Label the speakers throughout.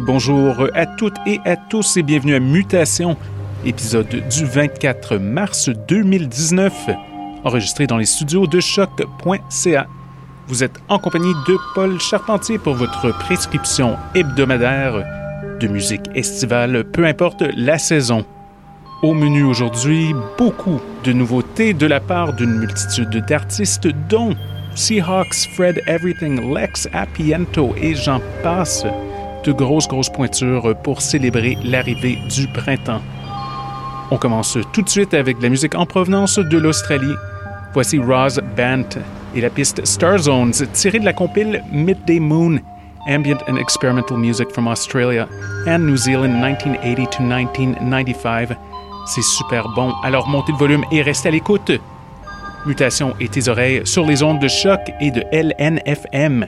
Speaker 1: Bonjour à toutes et à tous et bienvenue à Mutation, épisode du 24 mars 2019, enregistré dans les studios de choc.ca. Vous êtes en compagnie de Paul Charpentier pour votre prescription hebdomadaire de musique estivale, peu importe la saison. Au menu aujourd'hui, beaucoup de nouveautés de la part d'une multitude d'artistes dont Seahawks, Fred Everything, Lex Appiento et j'en passe. De grosses, grosses pointures pour célébrer l'arrivée du printemps. On commence tout de suite avec de la musique en provenance de l'Australie. Voici Roz Bant et la piste Star Zones tirée de la compile Midday Moon, Ambient and Experimental Music from Australia and New Zealand 1980 to 1995. C'est super bon, alors montez le volume et restez à l'écoute. Mutation et tes oreilles sur les ondes de choc et de LNFM.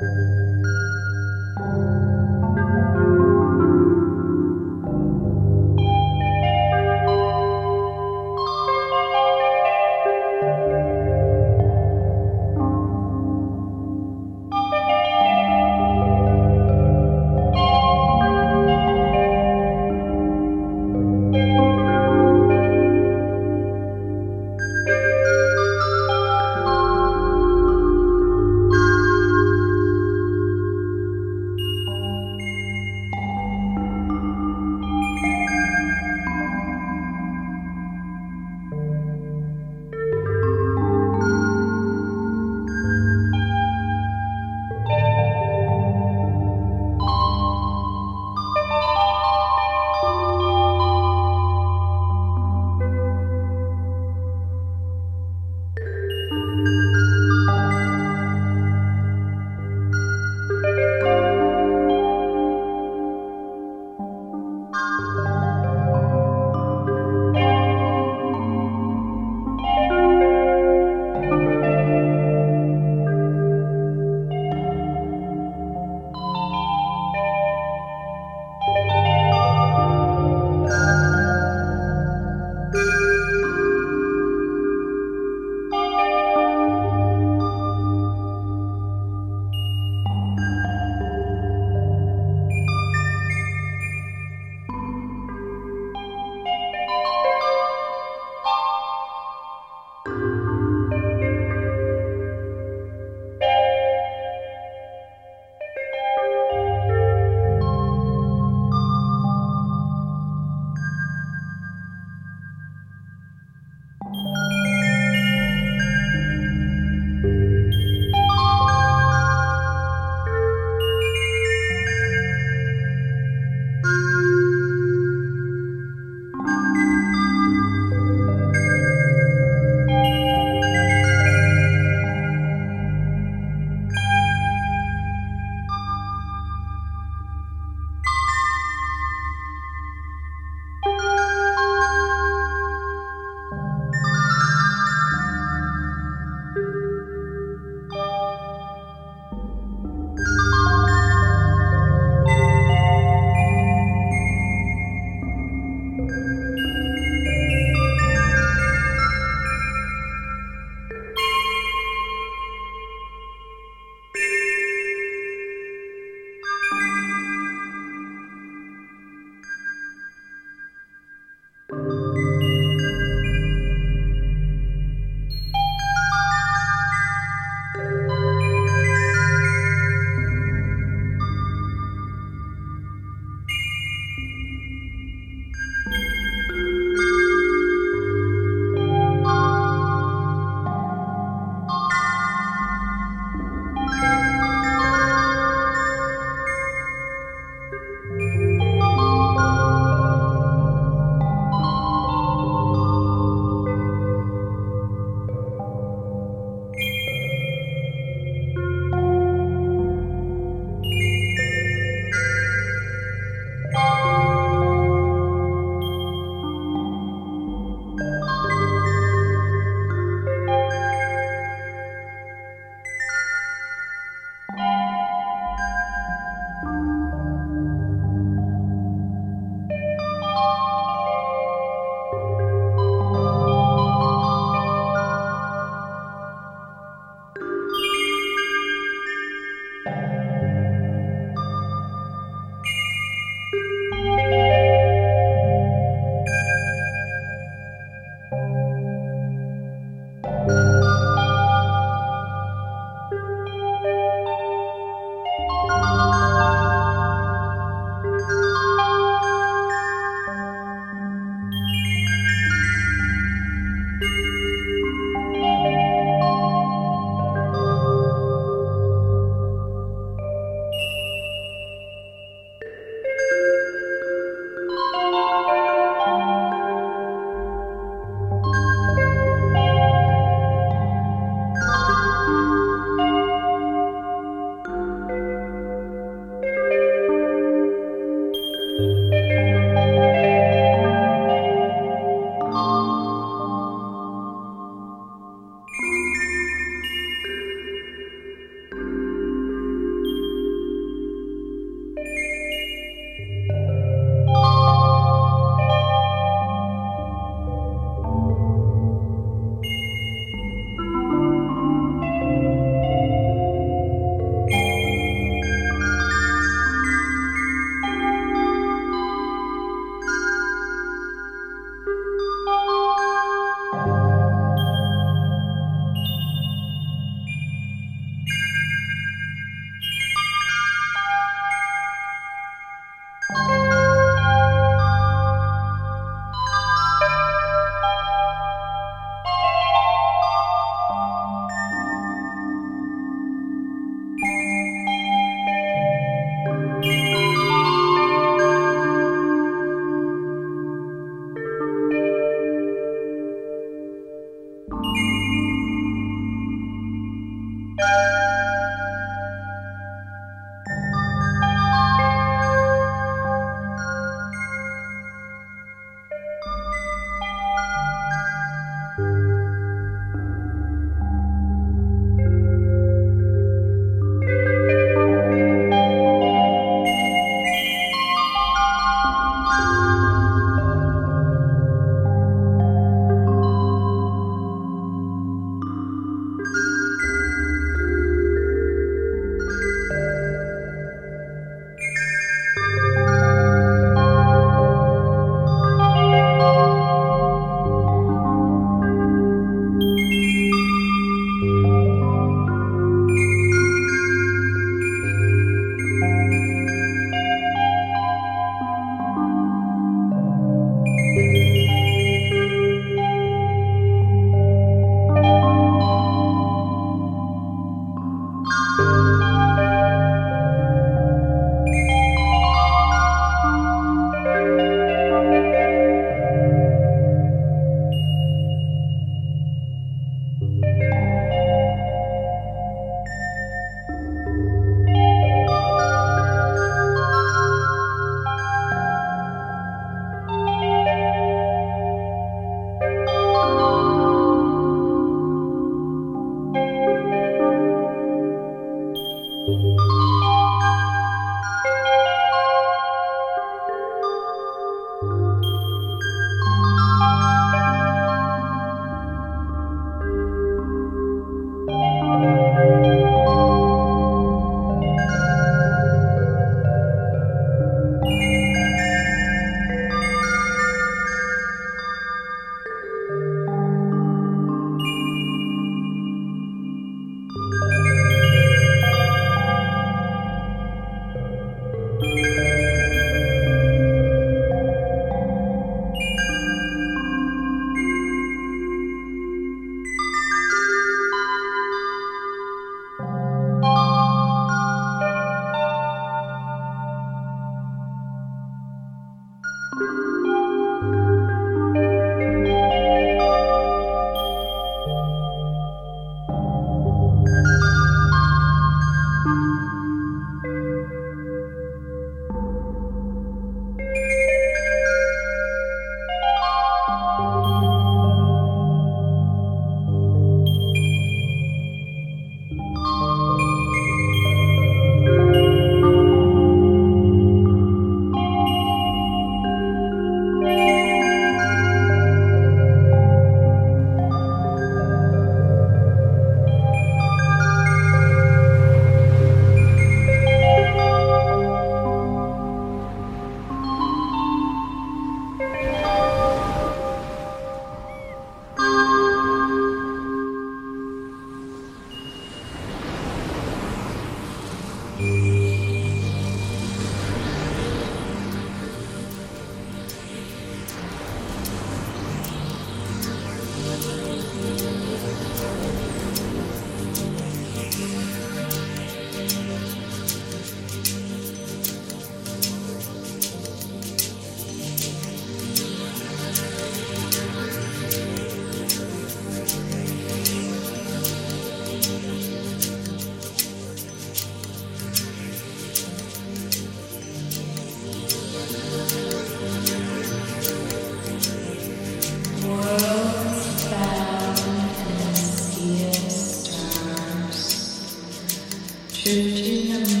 Speaker 1: 是这难。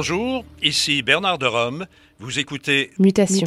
Speaker 2: Bonjour, ici Bernard de Rome. Vous écoutez
Speaker 3: Mutation.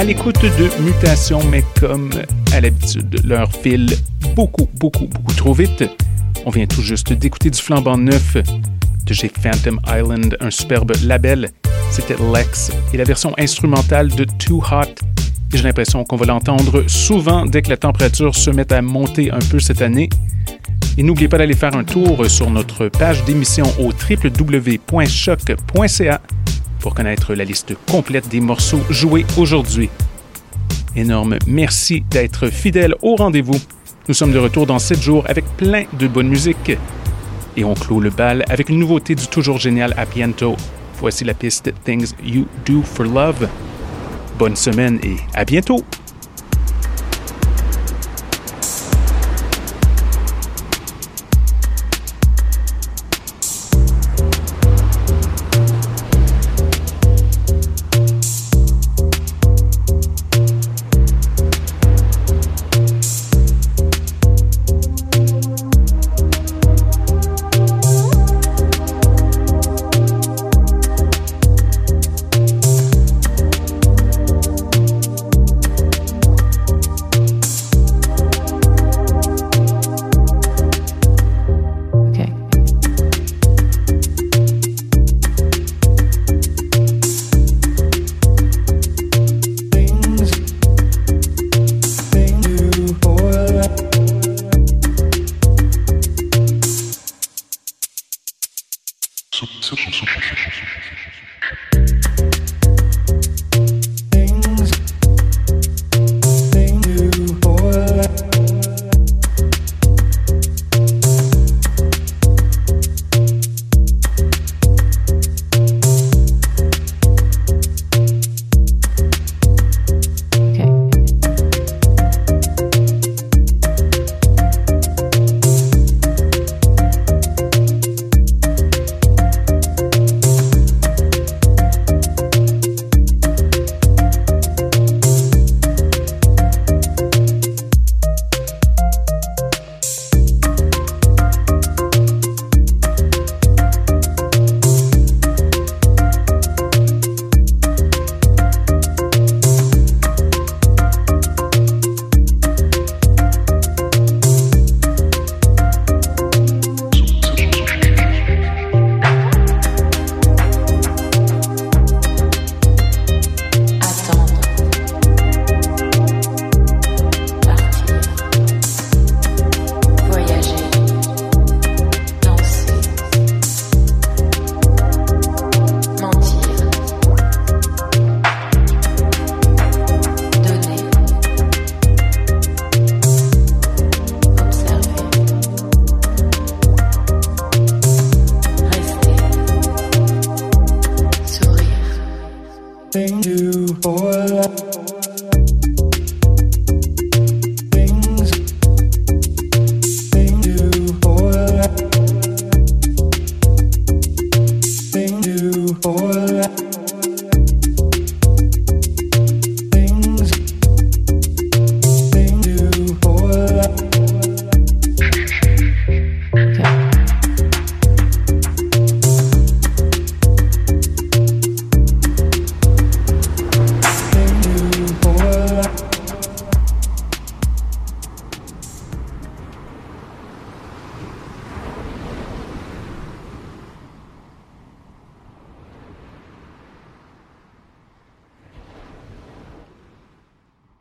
Speaker 1: À l'écoute de Mutation, mais comme à l'habitude, leur file beaucoup, beaucoup, beaucoup trop vite. On vient tout juste d'écouter du flambant neuf de chez Phantom Island, un superbe label. C'était Lex et la version instrumentale de Too Hot. J'ai l'impression qu'on va l'entendre souvent dès que la température se met à monter un peu cette année. Et n'oubliez pas d'aller faire un tour sur notre page d'émission au www.choc.ca pour connaître la liste complète des morceaux joués aujourd'hui. Énorme merci d'être fidèle au rendez-vous. Nous sommes de retour dans 7 jours avec plein de bonne musique. Et on clôt le bal avec une nouveauté du toujours génial Appiento. Voici la piste Things You Do for Love. Bonne semaine et à bientôt!